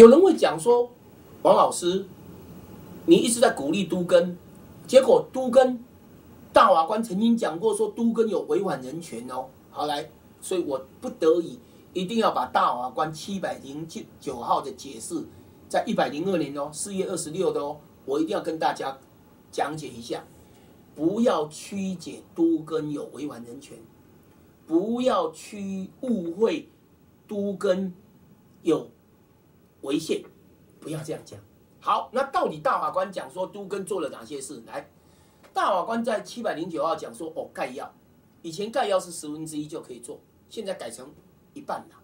有人会讲说，王老师，你一直在鼓励都根，结果都根大法官曾经讲过说都根有违反人权哦。好来，所以我不得已一定要把大法官七百零九九号的解释，在一百零二年哦，四月二十六的哦，我一定要跟大家讲解一下，不要曲解都根有违反人权，不要去误会都根有。违宪，不要这样讲。好，那到底大法官讲说都跟做了哪些事？来，大法官在七百零九号讲说，哦，概要，以前概要是十分之一就可以做，现在改成一半了。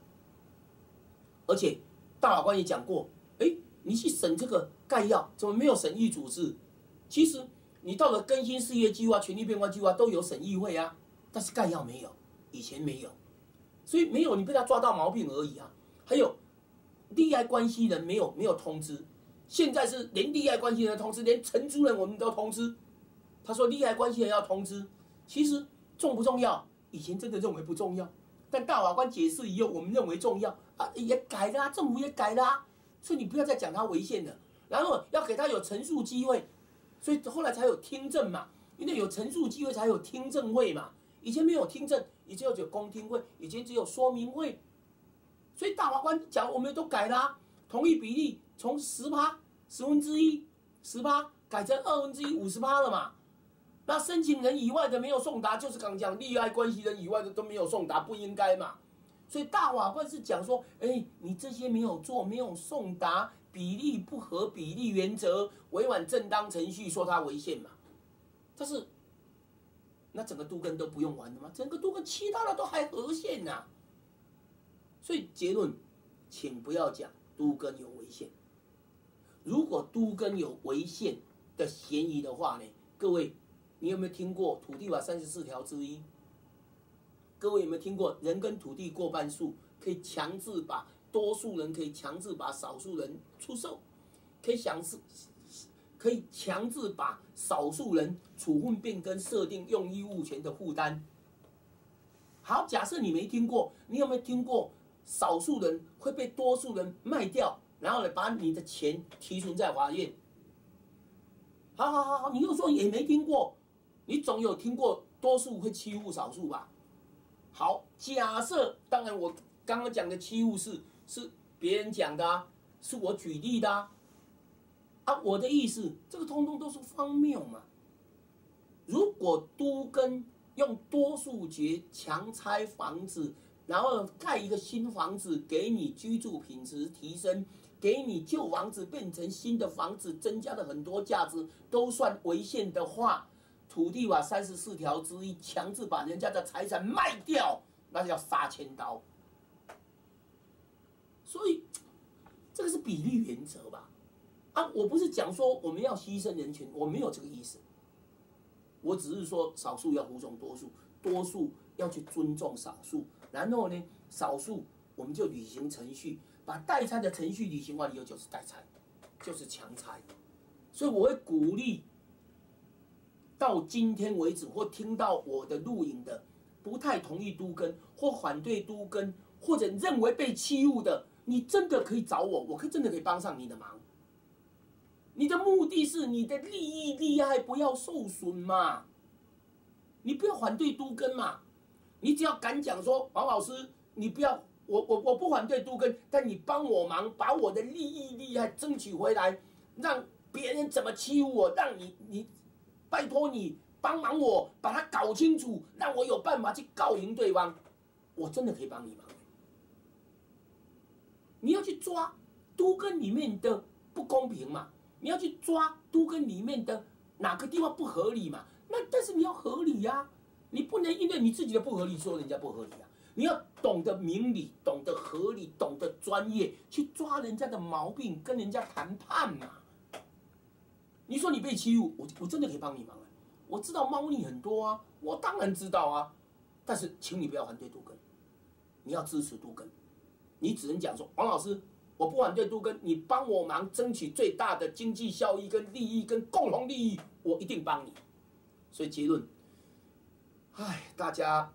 而且大法官也讲过，哎，你去审这个概要，怎么没有审议组织？其实你到了更新事业计划、权力变化计划都有审议会啊，但是概要没有，以前没有，所以没有你被他抓到毛病而已啊。还有。利害关系人没有没有通知，现在是连利害关系人通知，连承租人我们都通知。他说利害关系人要通知，其实重不重要？以前真的认为不重要，但大法官解释以后，我们认为重要。啊，也改了，政府也改了，所以你不要再讲他违宪了，然后要给他有陈述机会，所以后来才有听证嘛，因为有陈述机会才有听证会嘛，以前没有听证，以前只有公听会，以前只有说明会。所以大法官讲，我们都改啦，同意比例从十趴十分之一十趴改成二分之一五十趴了嘛？那申请人以外的没有送达，就是刚讲利害关系人以外的都没有送达，不应该嘛？所以大法官是讲说，哎，你这些没有做，没有送达，比例不合比例原则，违反正当程序，说他违宪嘛？但是那整个都根都不用完的吗？整个都根其他的都还合宪呐？所以结论，请不要讲都根有违宪。如果都根有违宪的嫌疑的话呢？各位，你有没有听过土地法三十四条之一？各位有没有听过人跟土地过半数可以强制把多数人可以强制把少数人出售，可以强制可以强制把少数人处分变更设定用益物权的负担？好，假设你没听过，你有没有听过？少数人会被多数人卖掉，然后呢，把你的钱提存在法院。好好好好，你又说也没听过，你总有听过多数会欺负少数吧？好，假设，当然我刚刚讲的欺负是是别人讲的，啊，是我举例的啊。啊，我的意思，这个通通都是荒谬嘛。如果都跟用多数决强拆房子。然后盖一个新房子，给你居住品质提升，给你旧房子变成新的房子，增加了很多价值，都算违宪的话，土地法三十四条之一，强制把人家的财产卖掉，那叫杀千刀。所以这个是比例原则吧？啊，我不是讲说我们要牺牲人权，我没有这个意思，我只是说少数要服从多数，多数要去尊重少数。然后呢，少数我们就履行程序，把代拆的程序履行完以后就是代拆，就是强拆。所以我会鼓励，到今天为止或听到我的录影的，不太同意都根或反对都根，或者认为被欺负的，你真的可以找我，我可以真的可以帮上你的忙。你的目的是你的利益利害不要受损嘛，你不要反对都根嘛。你只要敢讲说，王老师，你不要我我我不反对都根，但你帮我忙，把我的利益利害争取回来，让别人怎么欺负我，让你你拜托你帮忙我把它搞清楚，让我有办法去告赢对方，我真的可以帮你忙。你要去抓都根里面的不公平嘛？你要去抓都根里面的哪个地方不合理嘛？那但是你要合理呀。你不能因为你自己的不合理说人家不合理啊！你要懂得明理，懂得合理，懂得专业，去抓人家的毛病，跟人家谈判嘛。你说你被欺负，我我真的可以帮你忙啊！我知道猫腻很多啊，我当然知道啊。但是，请你不要反对杜根，你要支持杜根。你只能讲说，王老师，我不反对杜根，你帮我忙，争取最大的经济效益跟利益跟共同利益，我一定帮你。所以结论。哎，大家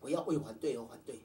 不要为反对而反对，